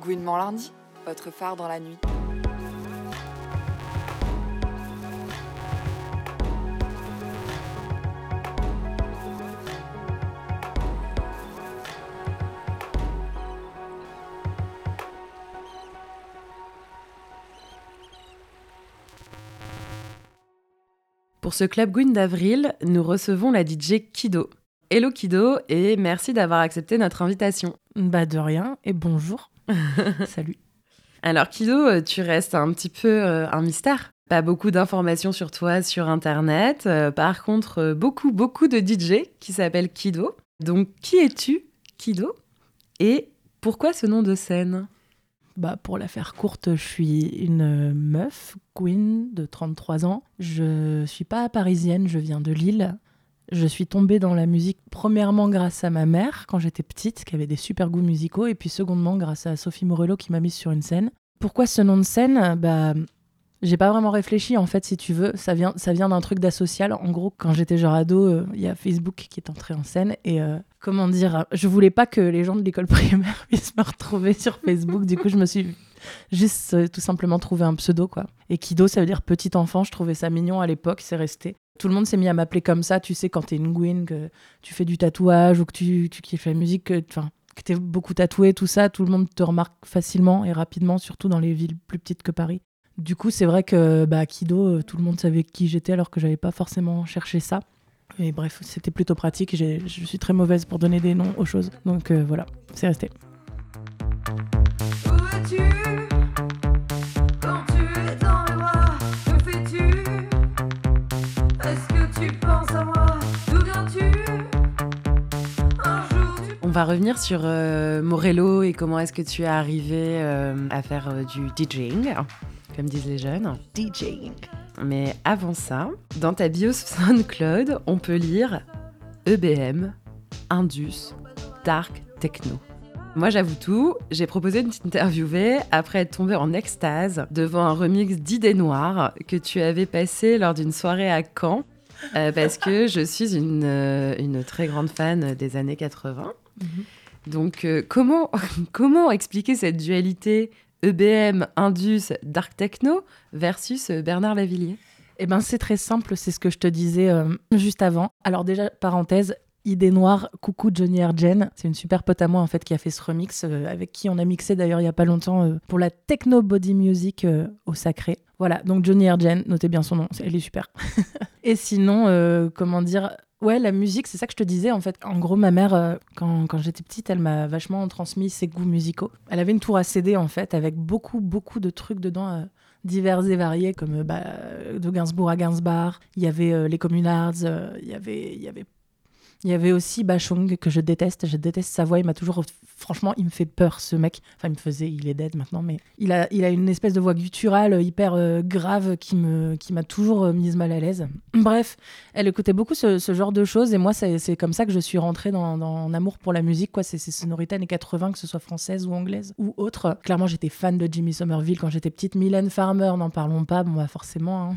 Gouinement lundi, votre phare dans la nuit. Pour ce Club Gwyn d'avril, nous recevons la DJ Kido. Hello Kido et merci d'avoir accepté notre invitation. Bah de rien et bonjour. Salut. Alors Kido, euh, tu restes un petit peu euh, un mystère. Pas beaucoup d'informations sur toi sur Internet. Euh, par contre, beaucoup, beaucoup de DJ qui s'appellent Kido. Donc qui es-tu, Kido Et pourquoi ce nom de scène? Bah, pour la faire courte, je suis une meuf, queen de 33 ans. Je suis pas parisienne, je viens de Lille. Je suis tombée dans la musique premièrement grâce à ma mère quand j'étais petite, qui avait des super goûts musicaux, et puis secondement grâce à Sophie Morello qui m'a mise sur une scène. Pourquoi ce nom de scène? Bah, j'ai pas vraiment réfléchi en fait, si tu veux. Ça vient, ça vient d'un truc d'asocial. En gros, quand j'étais genre ado, euh, il y a Facebook qui est entré en scène et euh, comment dire, je voulais pas que les gens de l'école primaire puissent me retrouver sur Facebook. du coup, je me suis juste euh, tout simplement trouvé un pseudo quoi. Et Kido, ça veut dire petit enfant. Je trouvais ça mignon à l'époque, c'est resté. Tout le monde s'est mis à m'appeler comme ça. Tu sais, quand t'es une Gwyn, que tu fais du tatouage ou que tu, tu kiffes la musique, que, que t'es beaucoup tatoué, tout ça, tout le monde te remarque facilement et rapidement, surtout dans les villes plus petites que Paris. Du coup, c'est vrai que bah, Kido, euh, tout le monde savait qui j'étais alors que j'avais pas forcément cherché ça. Et bref, c'était plutôt pratique. Je suis très mauvaise pour donner des noms aux choses. Donc euh, voilà, c'est resté. On va revenir sur euh, Morello et comment est-ce que tu es arrivé à faire du DJing comme disent les jeunes. DJing. Mais avant ça, dans ta bio SoundCloud, on peut lire EBM, Indus, Dark Techno. Moi, j'avoue tout, j'ai proposé de t'interviewer après être tombée en extase devant un remix d'Idées Noires que tu avais passé lors d'une soirée à Caen, euh, parce que je suis une, euh, une, très grande fan des années 80. Mhm. Donc, euh, comment, comment expliquer cette dualité EBM, Indus, Dark Techno versus euh, Bernard Lavillier? Eh ben, c'est très simple, c'est ce que je te disais euh, juste avant. Alors déjà, parenthèse, Idée Noire, coucou Johnny Argen. C'est une super pote à moi en fait qui a fait ce remix, avec qui on a mixé d'ailleurs il y a pas longtemps pour la techno body music au sacré. Voilà, donc Johnny Argen, notez bien son nom, elle est super. Et sinon, comment dire, Ouais, la musique, c'est ça que je te disais en fait. En gros, ma mère, euh, quand, quand j'étais petite, elle m'a vachement transmis ses goûts musicaux. Elle avait une tour à CD en fait, avec beaucoup, beaucoup de trucs dedans. Euh, divers et variés comme euh, bah, de Gainsbourg à Gainsbar, il y avait les Communards, il y avait il y avait il y avait aussi Bachung, que je déteste. Je déteste sa voix. Il m'a toujours. Franchement, il me fait peur, ce mec. Enfin, il me faisait. Il est dead maintenant, mais il a, il a une espèce de voix gutturale hyper euh, grave qui m'a qui toujours euh, mise mal à l'aise. Bref, elle écoutait beaucoup ce, genre de choses. Et moi, c'est comme ça que je suis rentrée dans, dans amour pour la musique. quoi. C'est ces sonorités années 80, que ce soit française ou anglaise ou autre. Clairement, j'étais fan de Jimmy Somerville quand j'étais petite. Mylène Farmer, n'en parlons pas. Bon, bah, forcément. Hein.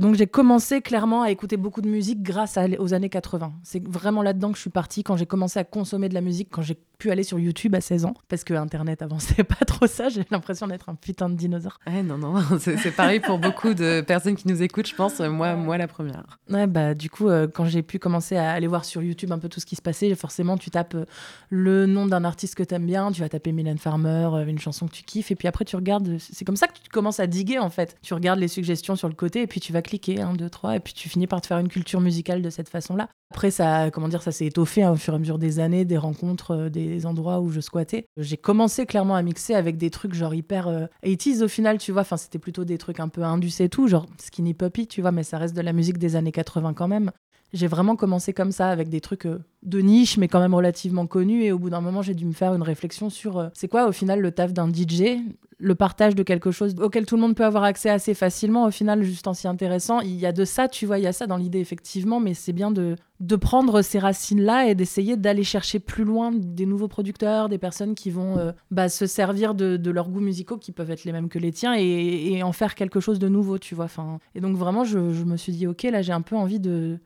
Donc, j'ai commencé clairement à écouter beaucoup de musique grâce aux années 80. C'est vraiment là-dedans que je suis partie quand j'ai commencé à consommer de la musique, quand j'ai pu aller sur YouTube à 16 ans, parce que Internet avançait pas trop ça, j'ai l'impression d'être un putain de dinosaure. Ouais, non, non, c'est pareil pour beaucoup de personnes qui nous écoutent, je pense, moi, moi la première. Ouais, bah du coup, euh, quand j'ai pu commencer à aller voir sur YouTube un peu tout ce qui se passait, forcément, tu tapes euh, le nom d'un artiste que tu aimes bien, tu vas taper Mylène Farmer, euh, une chanson que tu kiffes, et puis après tu regardes, c'est comme ça que tu commences à diguer en fait. Tu regardes les suggestions sur le côté, et puis tu vas cliquer, 1, 2, 3, et puis tu finis par te faire une culture musicale de cette façon-là. Après, ça, comment dire, ça s'est étoffé hein, au fur et à mesure des années, des rencontres, euh, des endroits où je squattais. J'ai commencé clairement à mixer avec des trucs genre hyper 80s euh, au final, tu vois. Enfin, c'était plutôt des trucs un peu indus et tout, genre Skinny Puppy, tu vois, mais ça reste de la musique des années 80 quand même. J'ai vraiment commencé comme ça, avec des trucs euh, de niche, mais quand même relativement connus. Et au bout d'un moment, j'ai dû me faire une réflexion sur c'est quoi au final le taf d'un DJ le partage de quelque chose auquel tout le monde peut avoir accès assez facilement, au final, juste en s'y intéressant. Il y a de ça, tu vois, il y a ça dans l'idée, effectivement, mais c'est bien de, de prendre ces racines-là et d'essayer d'aller chercher plus loin des nouveaux producteurs, des personnes qui vont euh, bah, se servir de, leurs goûts musicaux qui peuvent être les mêmes que les tiens et, en faire quelque chose de nouveau, tu vois. Enfin, et donc, vraiment, je, me suis dit, OK, là, j'ai un peu envie de.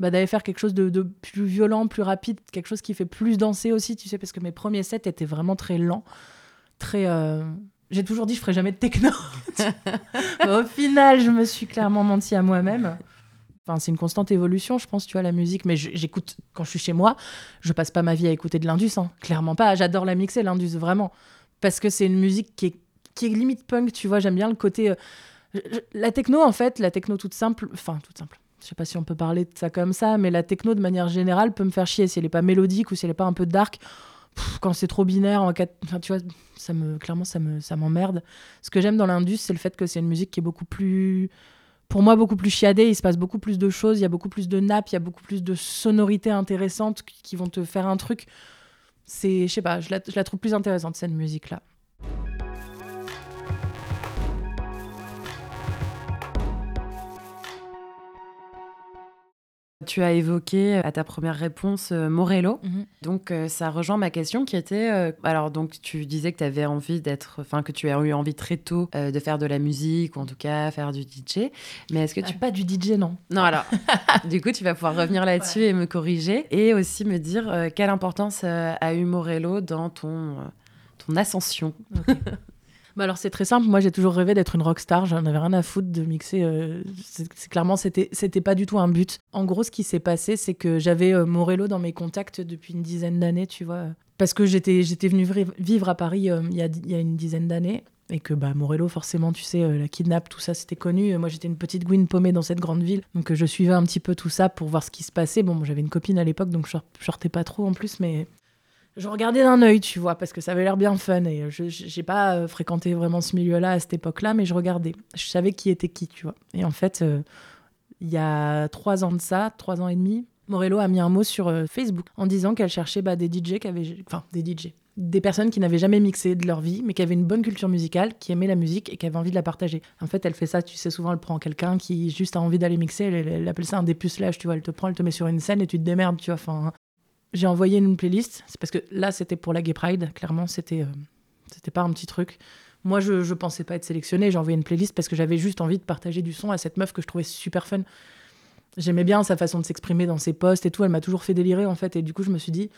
Bah, d'aller faire quelque chose de, de, plus violent, plus rapide, quelque chose qui fait plus danser aussi, tu sais, parce que mes premiers sets étaient vraiment très lents. très. J'ai toujours dit je ferai jamais de techno. au final, je me suis clairement menti à moi-même. Enfin, c'est une constante évolution, je pense, tu vois, la musique. Mais j'écoute, quand je suis chez moi, je passe pas ma vie à écouter de l'Indus, hein. clairement pas. J'adore la mixer, l'Indus, vraiment. Parce que c'est une musique qui est, qui limite punk, tu vois. J'aime bien le côté. Euh, la techno, en fait, la techno toute simple, enfin, toute simple. Je sais pas si on peut parler de ça comme ça, mais la techno, de manière générale, peut me faire chier si elle est pas mélodique ou si elle est pas un peu dark. Quand c'est trop binaire, enfin, tu vois, ça me, clairement, ça me, ça m'emmerde. Ce que j'aime dans l'Indus, c'est le fait que c'est une musique qui est beaucoup plus pour moi beaucoup plus chiadé, il se passe beaucoup plus de choses, il y a beaucoup plus de nappes, il y a beaucoup plus de sonorités intéressantes qui vont te faire un truc. C'est, je sais pas, je la, je la trouve plus intéressante cette musique Tu as évoqué euh, à ta première réponse euh, Morello. Mhm. Donc euh, ça rejoint ma question qui était alors donc tu disais que tu avais envie d'être enfin que tu as eu envie très tôt de faire de la musique ou en tout cas faire du DJ. Mais est-ce que tu pas du DJ non Non alors du coup tu vas pouvoir revenir là-dessus et me corriger et aussi me dire quelle importance a eu Morello dans ton ton ascension. Bah alors c'est très simple, moi j'ai toujours rêvé d'être une rockstar, j'en avais rien à foutre de mixer, euh, c'est clairement c'était pas du tout un but. En gros ce qui s'est passé c'est que j'avais euh, Morello dans mes contacts depuis une dizaine d'années, tu vois, parce que j'étais j'étais venue vivre à Paris euh, il y, a, y, a, une dizaine d'années. Et que bah Morello forcément tu sais la kidnap tout ça c'était connu. Moi j'étais une petite Gwyn paumée dans cette grande ville. Donc je suivais un petit peu tout ça pour voir ce qui se passait. Bon j'avais une copine à l'époque donc je sortais pas trop en plus. Mais je regardais d'un œil, tu vois, parce que ça avait l'air bien fun. Et je n'ai pas euh, fréquenté vraiment ce milieu-là à cette époque-là, mais je regardais. Je savais qui était qui, tu vois. Et en fait, euh, il y a trois ans de ça, trois ans et demi, Morello a mis un mot sur euh, Facebook en disant qu'elle cherchait bah, des DJ qui avaient. Enfin, des DJ. Des personnes qui n'avaient jamais mixé de leur vie, mais qui avaient une bonne culture musicale, qui aimaient la musique et qui avaient envie de la partager. En fait, elle fait ça, tu sais, souvent, elle prend quelqu'un qui juste a envie d'aller mixer, elle, appelle ça un dépucelage, tu vois. Elle te prend, elle te met sur une scène et tu te démerdes, tu vois. Enfin, j'ai envoyé une playlist. C'est parce que là, c'était pour la Gay Pride. Clairement, c'était euh, c'était pas un petit truc. Moi, je, je pensais pas être sélectionnée. J'ai envoyé une playlist parce que j'avais juste envie de partager du son à cette meuf que je trouvais super fun. J'aimais bien sa façon de s'exprimer dans ses posts et tout. Elle m'a toujours fait délirer, en fait. Et du coup, je me suis dit,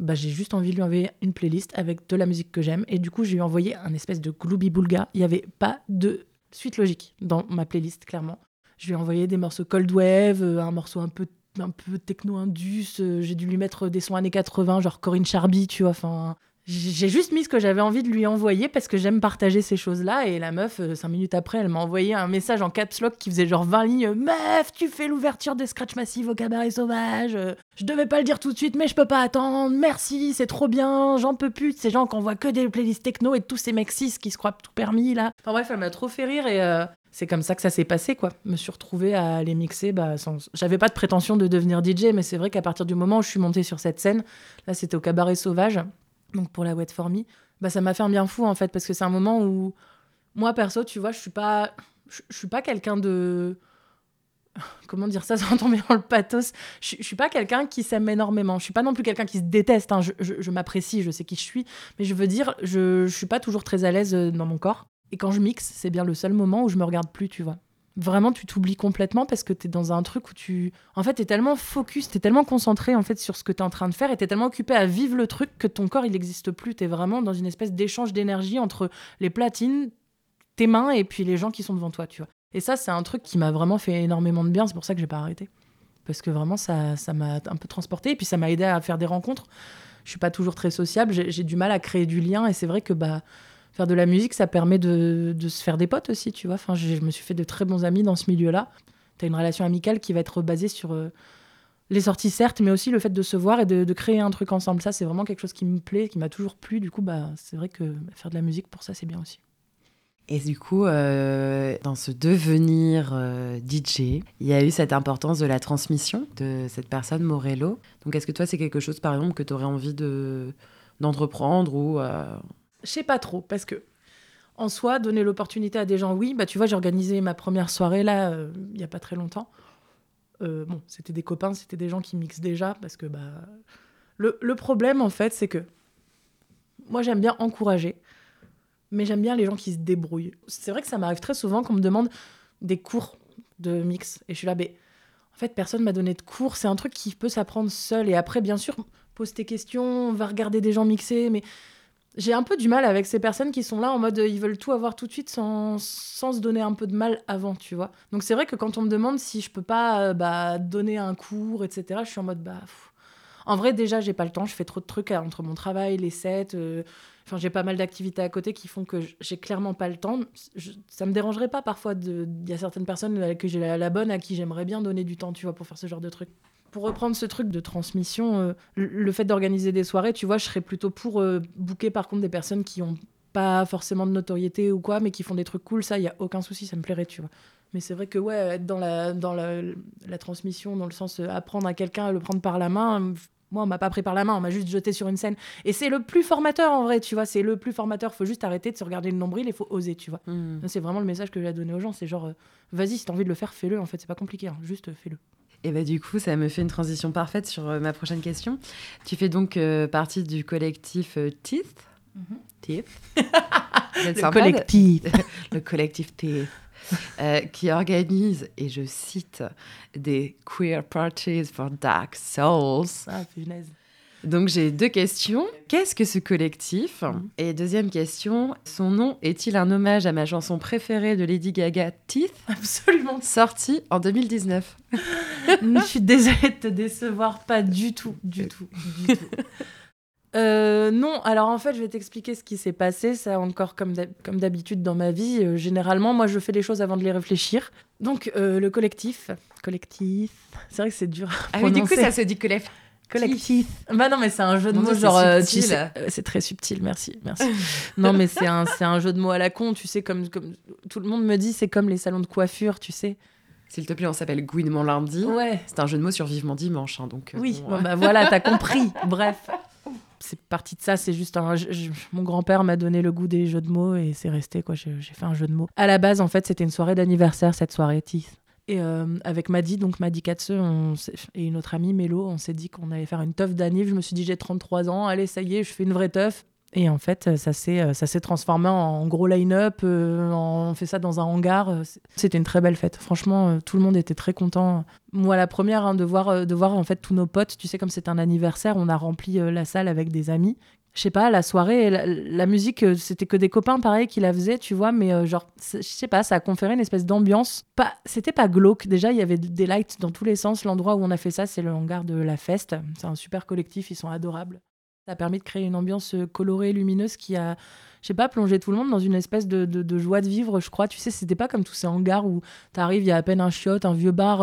bah, j'ai juste envie de lui envoyer une playlist avec de la musique que j'aime. Et du coup, j'ai lui envoyé un espèce de Glooby Boulga. Il n'y avait pas de suite logique dans ma playlist, clairement. Je lui ai envoyé des morceaux Cold Wave, euh, un morceau un peu un peu techno-indus. Euh, j'ai dû lui mettre des sons années 80, genre Corinne Charby, tu vois. Enfin, j'ai juste mis ce que j'avais envie de lui envoyer parce que j'aime partager ces choses-là. Et la meuf, euh, cinq minutes après, elle m'a envoyé un message en caps lock qui faisait genre 20 lignes. Meuf, tu fais l'ouverture des Scratch Massive au cabaret sauvage. Je devais pas le dire tout de suite, mais je peux pas attendre. Merci, c'est trop bien. J'en peux plus de ces gens qui envoient que des playlists techno et tous ces mecs cis qui se croient tout permis là. Enfin bref, elle m'a trop fait rire et euh, c'est comme ça que ça s'est passé, quoi. Me suis retrouvée à les mixer. Bah, sans... J'avais pas de prétention de devenir DJ, mais c'est vrai qu'à partir du moment où je suis montée sur cette scène, là, c'était au Cabaret Sauvage, donc pour la Wet For Me, bah, ça m'a fait un bien fou, en fait, parce que c'est un moment où, moi, perso, tu vois, je suis pas, je, suis pas quelqu'un de. Comment dire ça sans tomber dans le pathos je, je suis pas quelqu'un qui s'aime énormément. Je suis pas non plus quelqu'un qui se déteste. Hein. Je, je m'apprécie, je sais qui je suis. Mais je veux dire, je, je suis pas toujours très à l'aise euh, dans mon corps. Et quand je mixe, c'est bien le seul moment où je me regarde plus, tu vois. Vraiment, tu t'oublies complètement parce que tu es dans un truc où tu. En fait, tu es tellement focus, tu es tellement concentré en fait sur ce que tu es en train de faire et tu es tellement occupé à vivre le truc que ton corps, il n'existe plus. Tu es vraiment dans une espèce d'échange d'énergie entre les platines, tes mains et puis les gens qui sont devant toi, tu vois. Et ça, c'est un truc qui m'a vraiment fait énormément de bien. C'est pour ça que j'ai pas arrêté. Parce que vraiment, ça ça m'a un peu transporté et puis ça m'a aidé à faire des rencontres. Je suis pas toujours très sociable, j'ai du mal à créer du lien et c'est vrai que bah faire de la musique, ça permet de, se faire des potes aussi, tu vois. Enfin, je, me suis fait de très bons amis dans ce milieu-là. Tu as une relation amicale qui va être basée sur euh, les sorties, certes, mais aussi le fait de se voir et de, créer un truc ensemble. Ça, c'est vraiment quelque chose qui me plaît, qui m'a toujours plu. Du coup, bah, c'est vrai que faire de la musique, pour ça, c'est bien aussi. Et du coup, euh, dans ce devenir euh, DJ, il y a eu cette importance de la transmission de cette personne, Morello. Donc, est-ce que toi, c'est quelque chose, par exemple, que tu aurais envie de d'entreprendre ou je sais pas trop, parce que en soi, donner l'opportunité à des gens, oui. Bah, tu vois, j'ai organisé ma première soirée là, euh, il y a pas très longtemps. Euh, bon, c'était des copains, c'était des gens qui mixent déjà, parce que bah, le, le problème, en fait, c'est que moi, j'aime bien encourager, mais j'aime bien les gens qui se débrouillent. C'est vrai que ça m'arrive très souvent qu'on me demande des cours de mix, et je suis là, mais en fait, personne m'a donné de cours. C'est un truc qui peut s'apprendre seul, et après, bien sûr, pose tes questions, va regarder des gens mixer, mais j'ai un peu du mal avec ces personnes qui sont là en mode ils veulent tout avoir tout de suite sans, sans se donner un peu de mal avant, tu vois. Donc c'est vrai que quand on me demande si je peux pas euh, bah, donner un cours, etc., je suis en mode bah. En vrai, déjà, j'ai pas le temps, je fais trop de trucs entre mon travail, les sets. Euh, enfin, j'ai pas mal d'activités à côté qui font que j'ai clairement pas le temps. ça me dérangerait pas parfois. Il y a certaines personnes que j'ai la, la bonne à qui j'aimerais bien donner du temps, tu vois, pour faire ce genre de trucs pour reprendre ce truc de transmission, euh, le fait d'organiser des soirées, tu vois, je serais plutôt pour euh, booker par contre des personnes qui ont pas forcément de notoriété ou quoi, mais qui font des trucs cool, ça, il y a aucun souci, ça me plairait, tu vois. Mais c'est vrai que ouais, être dans la, dans la, la transmission, dans le sens euh, apprendre à quelqu'un à le prendre par la main, moi, on m'a pas pris par la main, on m'a juste jeté sur une scène. Et c'est le plus formateur en vrai, tu vois. C'est le plus formateur. Faut juste arrêter de se regarder le nombril, il faut oser, tu vois. Hmm. C'est vraiment le message que j'ai à donner aux gens. C'est genre, vas-y, si t'as envie de le faire, fais-le. En fait, c'est pas compliqué, hein. juste fais-le. Et bah du coup, ça me fait une transition parfaite sur euh, ma prochaine question. Tu fais donc euh, partie du collectif euh, Teeth? Mhm. Teeth. le collectif. le collectif Teeth. qui organise, et je cite, des queer parties for dark souls. Ah, punaise. Donc j'ai deux questions. Qu'est-ce que ce collectif mhm. Et deuxième question, son nom est-il un hommage à ma chanson préférée de Lady Gaga, Teeth Absolument. Sortie en 2019. Je suis désolée de te décevoir, pas du tout, du tout, du tout. Euh, non, alors en fait, je vais t'expliquer ce qui s'est passé. Ça, encore comme d'habitude dans ma vie, euh, généralement, moi, je fais les choses avant de les réfléchir. Donc, euh, le collectif, collectif, c'est vrai que c'est dur. À ah oui, du coup, ça se dit collectif. Collectif. Bah non, mais c'est un jeu de mots genre. Euh, c'est très subtil, merci, merci. non, mais c'est un, c'est un jeu de mots à la con, tu sais, comme, comme tout le monde me dit, c'est comme les salons de coiffure, tu sais. S'il te plaît, on s'appelle Gouinement lundi. Ouais. C'est un jeu de mots sur Vivement dimanche, hein, donc. Euh, oui, bon, bah voilà, t'as compris. Bref. C'est parti de ça, c'est juste un. mon grand-père m'a donné le goût des jeux de mots et c'est resté, quoi. J'ai fait un jeu de mots. À la base, en fait, c'était une soirée d'anniversaire, cette soirée Teeth. Et euh, avec Madi, donc Madi Katse et une autre amie, Mélo, on s'est dit qu'on allait faire une teuf d'anniv. Je me suis dit, j'ai 33 ans, allez, ça y est, je fais une vraie teuf. Et en fait, ça s'est, euh, ça s'est transformé en gros line-up. Euh, on fait ça dans un hangar. C'était une très belle fête. Franchement, tout le monde était très content. Moi, la première, hein, de, voir, de voir en fait tous nos potes. Tu sais, comme c'est un anniversaire, on a rempli la salle avec des amis je sais pas, la soirée, la, musique, euh, c'était que des copains pareil qui la faisaient, tu vois, mais euh, genre, je sais pas, ça a conféré une espèce d'ambiance. Pas, c'était pas glauque. Déjà, il y avait des lights dans tous les sens. L'endroit où on a fait ça, c'est le hangar de la Feste. C'est un super collectif, ils sont adorables. Ça a permis de créer une ambiance euh, colorée, lumineuse qui a, je sais pas, plongé tout le monde dans une espèce de, de, joie de vivre, je crois. Tu sais, c'était pas comme tous ces hangars où t'arrives, il y a à peine un chiotte, un vieux bar,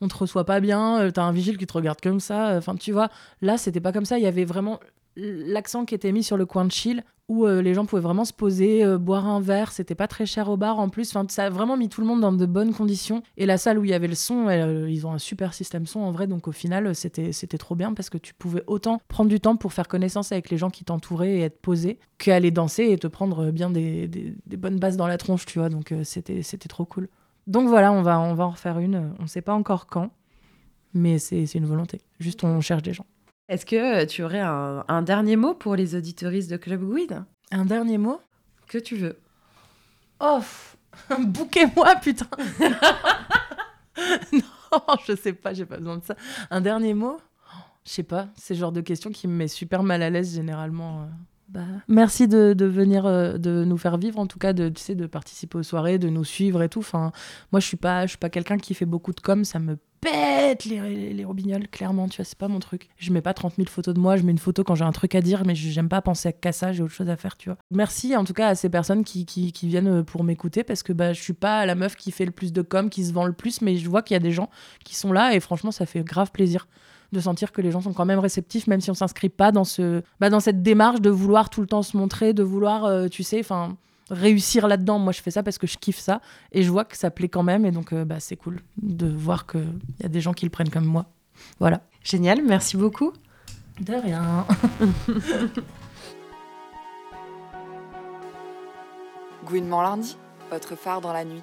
on te reçoit pas bien, t'as un vigile qui te regarde comme ça. Enfin, tu vois, là, c'était pas comme ça. Il y avait vraiment l'accent qui était mis sur le coin de chill où euh, les gens pouvaient vraiment se poser, euh, boire un verre, c'était pas très cher au bar en plus. Enfin, ça a vraiment mis tout le monde dans de bonnes conditions. Et la salle où il y avait le son, euh, ils ont un super système son en vrai, donc au final, c'était c'était trop bien parce que tu pouvais autant prendre du temps pour faire connaissance avec les gens qui t'entouraient et être posé qu'aller danser et te prendre bien des, des, bonnes bases dans la tronche, tu vois. Donc c'était c'était trop cool. Donc voilà, on va on va en refaire une. On sait pas encore quand, mais c'est une volonté. Juste on cherche des gens. Est-ce que euh, tu aurais un, dernier mot pour les auditoristes de Club Guide Un dernier mot? Que tu veux. Oh Bouquez-moi, putain Non, je sais pas, j'ai pas besoin de ça. Un dernier mot? Je sais pas, c'est le genre de question qui me met super mal à l'aise généralement. Euh. Bah, merci de, venir, euh, de nous faire vivre, en tout cas, de, tu sais, de participer aux soirées, de nous suivre et tout. Enfin, moi, je suis pas, je suis pas quelqu'un qui fait beaucoup de com, ça me pète les, les, clairement, tu vois, c'est pas mon truc. Je mets pas 30 000 photos de moi, je mets une photo quand j'ai un truc à dire, mais j'aime pas penser qu'à ça, j'ai autre chose à faire, tu vois. Merci en tout cas à ces personnes qui, qui, qui viennent euh, pour m'écouter, parce que bah, je suis pas la meuf qui fait le plus de com, qui se vend le plus, mais je vois qu'il y a des gens qui sont là, et franchement, ça fait grave plaisir de sentir que les gens sont quand même réceptifs, même si on s'inscrit pas dans, ce, bah, dans cette démarche de vouloir tout le temps se montrer, de vouloir, euh, tu sais, enfin réussir là-dedans. Moi, je fais ça parce que je kiffe ça et je vois que ça plaît quand même. Et donc, euh, bah, c'est cool de voir qu'il y a des gens qui le prennent comme moi. Voilà. Génial, merci beaucoup. De rien. Gouinement lundi, votre phare dans la nuit.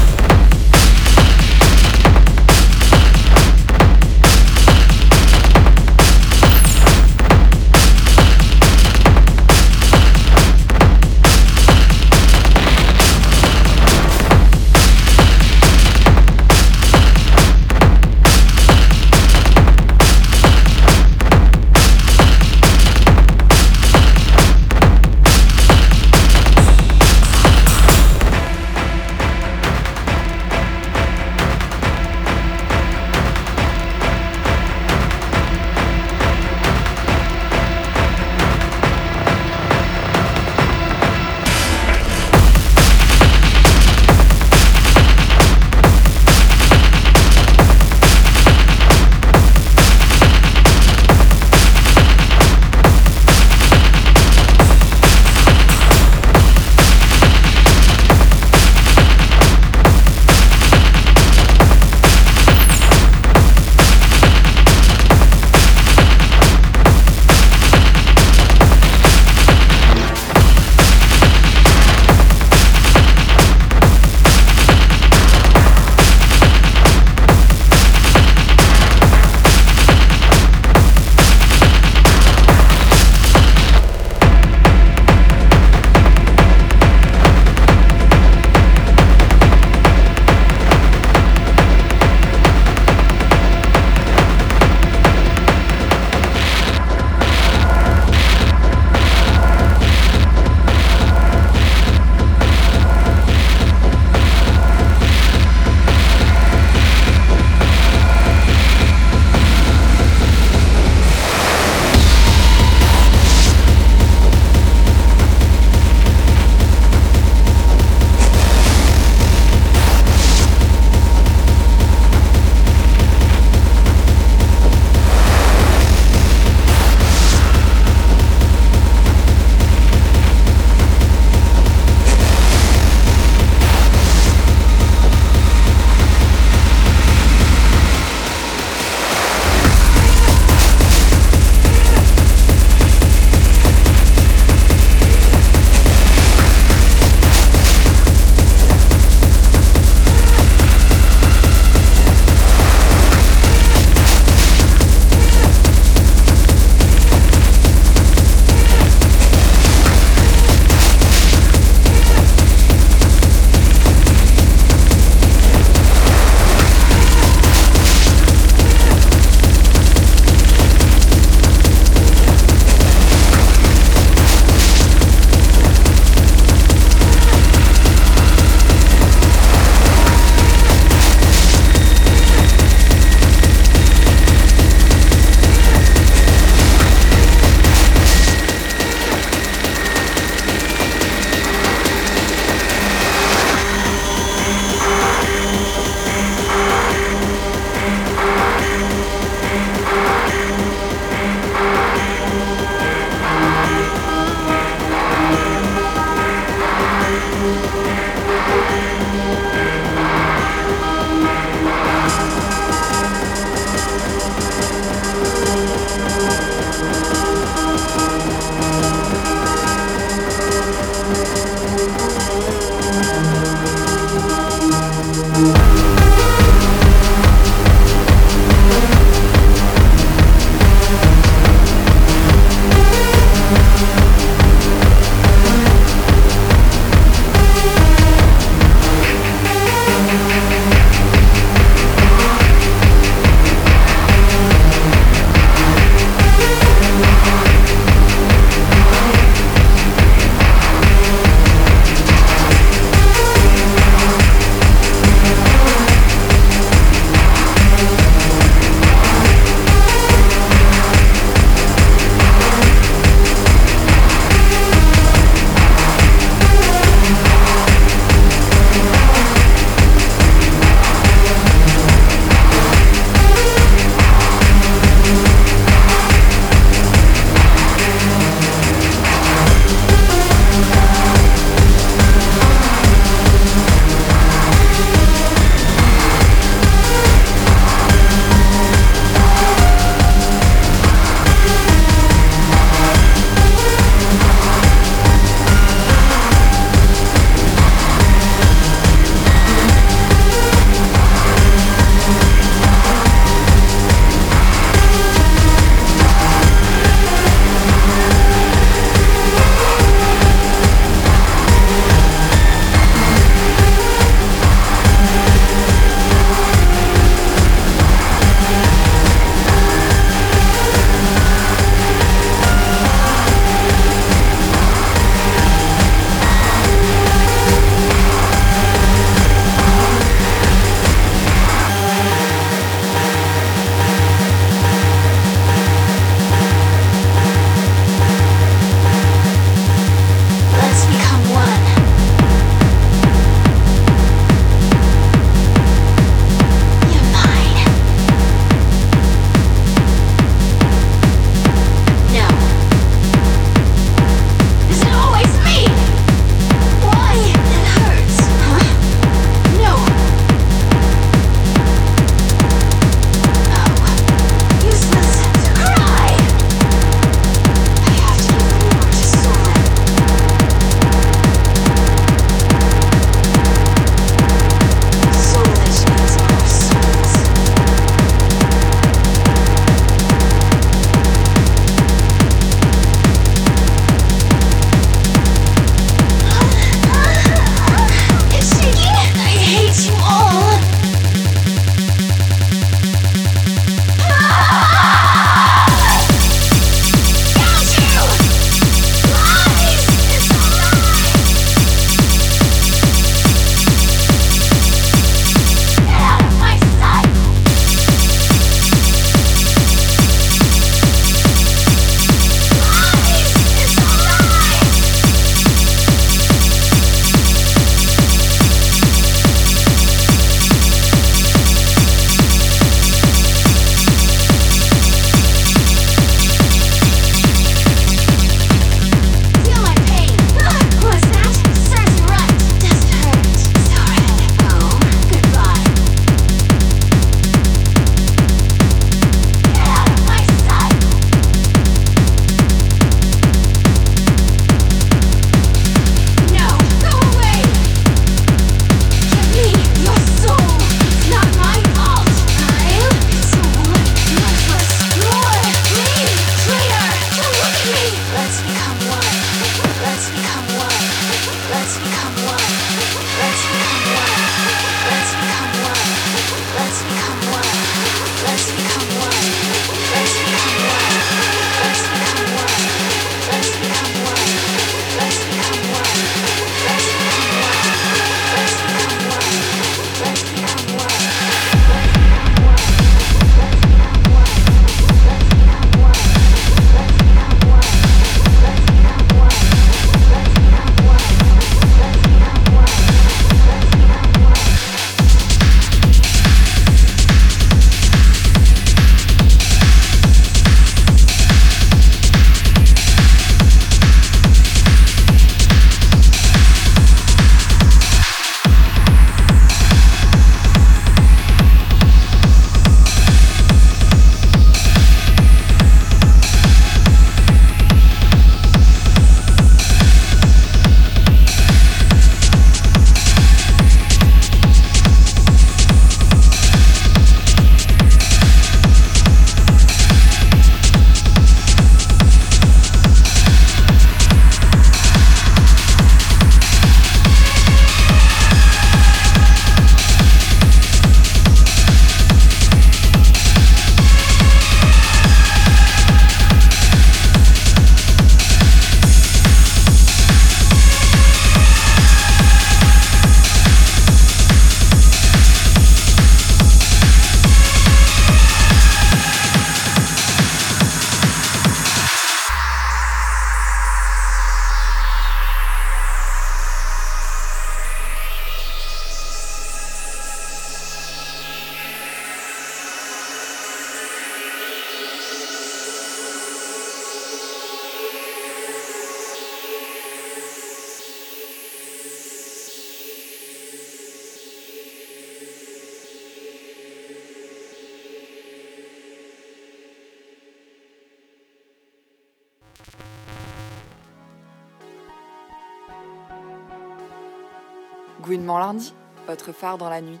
Lundi, votre phare dans la nuit.